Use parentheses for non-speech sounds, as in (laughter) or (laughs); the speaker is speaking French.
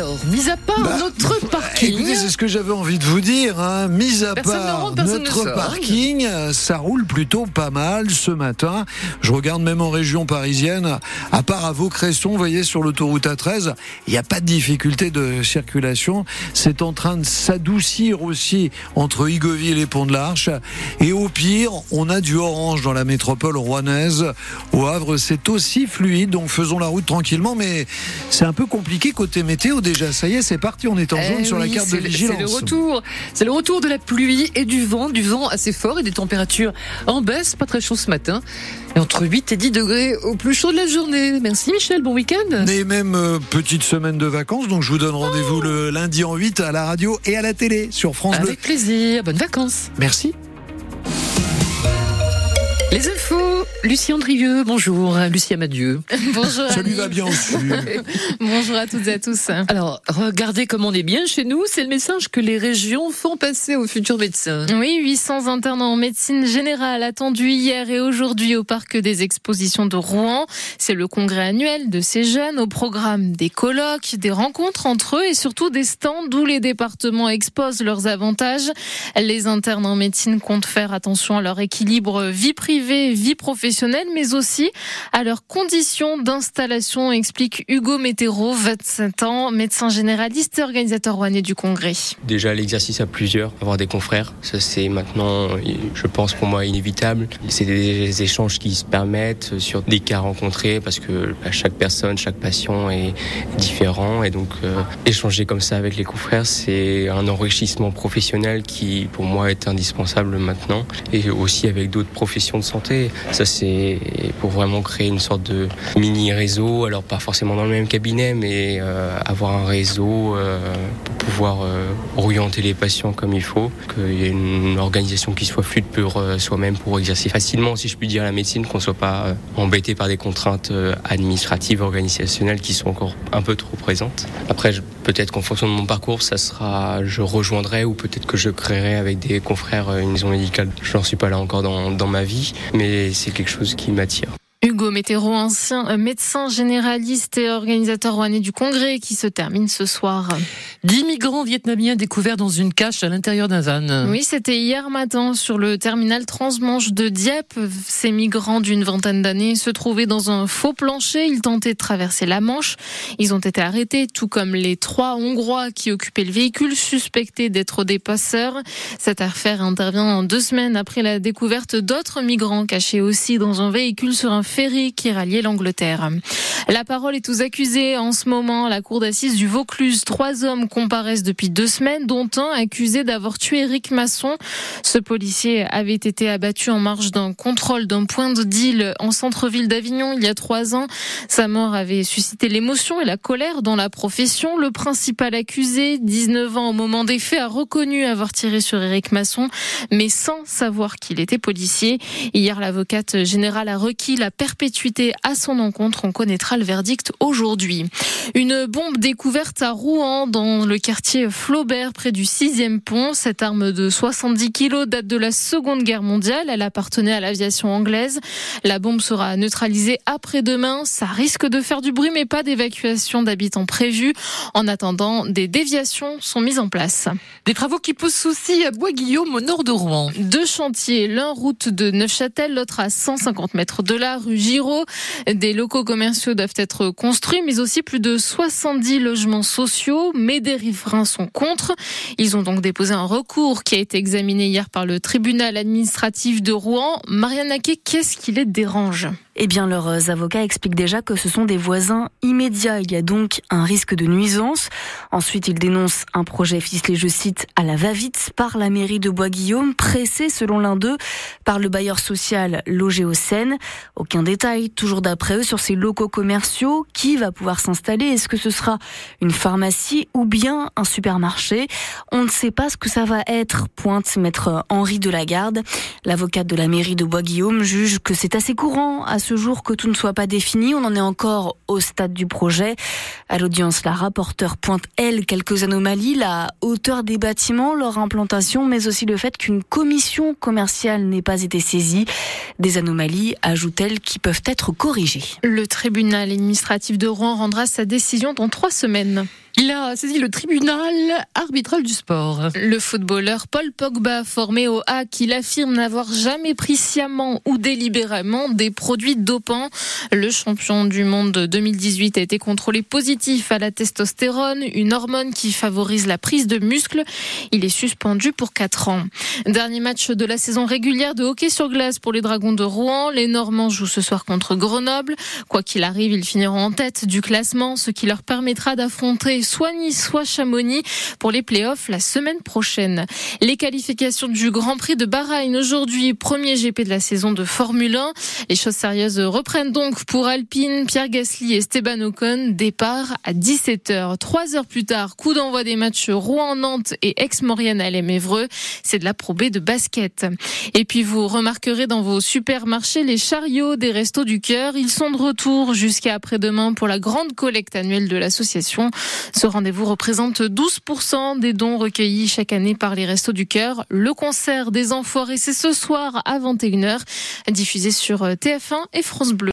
Alors, mis à part Bah, notre parking. Écoutez, c'est ce que j'avais envie de vous dire. Hein. Mis à Personne part rentre, notre parking, ça roule plutôt pas mal ce matin. Je regarde même en région parisienne, à part à Vaucresson, vous voyez, sur l'autoroute A13, il n'y a pas de difficulté de circulation. C'est en train de s'adoucir aussi entre Igoville et Pont de l'Arche. Et au pire, on a du orange dans la métropole rouennaise. Au Havre, c'est aussi fluide, donc faisons la route tranquillement, mais c'est un peu compliqué côté météo déjà. Ça y est, c'est parti, on est en jaune Eh sur la carte de vigilance. C'est le retour. C'est le retour de la pluie et du vent, du vent assez fort et des températures en baisse, pas très chaud ce matin. Et entre 8 et 10 degrés au plus chaud de la journée. Merci Michel, bon week-end. Et même euh, petite semaine de vacances, donc je vous donne rendez-vous le lundi en 8 à la radio et à la télé sur France Bleu. Avec plaisir, bonnes vacances. Merci. Les infos, Lucie Andrieux, bonjour. Lucie Amadieu. (laughs) Bonjour. Ça lui va bien aussi. (laughs) Bonjour à toutes et à tous. Alors, regardez comme on est bien chez nous, c'est le message que les régions font passer aux futurs médecins. Oui, 800 internes en médecine générale attendus hier et aujourd'hui au parc des expositions de Rouen. C'est le congrès annuel de ces jeunes au programme des colloques, des rencontres entre eux et surtout des stands où les départements exposent leurs avantages. Les internes en médecine comptent faire attention à leur équilibre vie privée, vie professionnelle, mais aussi à leurs conditions d'installation, explique Hugo Météro, 27 ans, médecin généraliste et organisateur rouennais du congrès. Déjà l'exercice à plusieurs, avoir des confrères, ça c'est maintenant, je pense pour moi, inévitable. C'est des échanges qui se permettent sur des cas rencontrés parce que bah, chaque personne, chaque patient est différent et donc euh, échanger comme ça avec les confrères, c'est un enrichissement professionnel qui pour moi est indispensable maintenant et aussi avec d'autres professions de santé. Ça c'est pour vraiment créer une sorte de mini réseau, alors pas forcément dans le même cabinet, mais euh, avoir un réseau euh, pour pouvoir euh, orienter les patients comme il faut, qu'il y ait une organisation qui soit fluide pour soi-même pour exercer facilement, si je puis dire, la médecine, qu'on soit pas embêté par des contraintes administratives, organisationnelles qui sont encore un peu trop présentes. Après, peut-être qu'en fonction de mon parcours, ça sera, je rejoindrai ou peut-être que je créerai avec des confrères une maison médicale. Je n'en suis pas là encore dans, dans ma vie, mais c'est quelque chose qui m'attire. Hugo Météro, ancien euh, médecin généraliste et organisateur rouennais du congrès qui se termine ce soir. 10 migrants vietnamiens découverts dans une cache à l'intérieur d'un van. Oui, c'était hier matin sur le terminal transmanche de Dieppe. Ces migrants d'une vingtaine d'années se trouvaient dans un faux plancher. Ils tentaient de traverser la Manche. Ils ont été arrêtés, tout comme les trois Hongrois qui occupaient le véhicule, suspectés d'être des passeurs. Cette affaire intervient deux semaines après la découverte d'autres migrants cachés aussi dans un véhicule sur un ferry qui ralliait l'Angleterre. La parole est aux accusés en ce moment. La cour d'assises du Vaucluse, trois hommes comparaissent depuis deux semaines, dont un accusé d'avoir tué Eric Masson. Ce policier avait été abattu en marge d'un contrôle d'un point de deal en centre-ville d'Avignon il y a trois ans. Sa mort avait suscité l'émotion et la colère dans la profession. Le principal accusé, 19 ans au moment des faits, a reconnu avoir tiré sur Eric Masson, mais sans savoir qu'il était policier. Hier, l'avocate générale a requis la perpétuité à son encontre. On connaîtra le verdict aujourd'hui. Une bombe découverte à Rouen, dans le quartier Flaubert, près du 6e pont. Cette arme de 70 kilos date de la Seconde Guerre mondiale. Elle appartenait à l'aviation anglaise. La bombe sera neutralisée après-demain. Ça risque de faire du bruit, mais pas d'évacuation d'habitants prévue. En attendant, des déviations sont mises en place. Des travaux qui posent souci à Bois-Guillaume au nord de Rouen. Deux chantiers, l'un route de Neufchâtel, l'autre à 150 mètres de là, rue Des locaux commerciaux doivent être construits, mais aussi plus de 70 logements sociaux, mais des riverains sont contre. Ils ont donc déposé un recours qui a été examiné hier par le tribunal administratif de Rouen. Marianne Naquet, qu'est-ce qui les dérange? Eh bien, leurs avocats expliquent déjà que ce sont des voisins immédiats. Il y a donc un risque de nuisance. Ensuite, ils dénoncent un projet ficelé, je cite, à la va-vite par la mairie de Bois-Guillaume, pressé, selon l'un d'eux, par le bailleur social logé au Seine. Aucun détail, toujours d'après eux, sur ces locaux commerciaux. Qui va pouvoir s'installer? Est-ce que ce sera une pharmacie ou bien un supermarché? On ne sait pas ce que ça va être, pointe maître Henri Delagarde. L'avocate de la mairie de Bois-Guillaume juge que c'est assez courant ce jour que tout ne soit pas défini. On en est encore au stade du projet. À l'audience, la rapporteure pointe, elle, quelques anomalies, la hauteur des bâtiments, leur implantation, mais aussi le fait qu'une commission commerciale n'ait pas été saisie. Des anomalies, ajoute-t-elle, qui peuvent être corrigées. Le tribunal administratif de Rouen rendra sa décision dans trois semaines. Il a saisi le tribunal arbitral du sport. Le footballeur Paul Pogba, formé au HAC, il affirme n'avoir jamais pris sciemment ou délibérément des produits dopants. Le champion du monde 2018 a été contrôlé positif à la testostérone, une hormone qui favorise la prise de muscles. Il est suspendu pour 4 ans. Dernier match de la saison régulière de hockey sur glace pour les Dragons de Rouen. Les Normands jouent ce soir contre Grenoble. Quoi qu'il arrive, ils finiront en tête du classement, ce qui leur permettra d'affronter soit Nice, soit Chamonix pour les playoffs la semaine prochaine. Les qualifications du Grand Prix de Bahreïn aujourd'hui, premier GP de la saison de Formule 1. Les choses sérieuses reprennent donc pour Alpine, Pierre Gasly et Esteban Ocon. Départ à 17h. Trois heures plus tard, coup d'envoi des matchs Rouen-Nantes et Aix-Maurienne à Évreux. C'est de la probée de basket. Et puis vous remarquerez dans vos supermarchés les chariots des Restos du Cœur. Ils sont de retour jusqu'à après-demain pour la grande collecte annuelle de l'association. Ce rendez-vous représente 12% des dons recueillis chaque année par les Restos du Cœur. Le concert des Enfoirés, c'est ce soir à 21h, diffusé sur TF1 et France Bleu.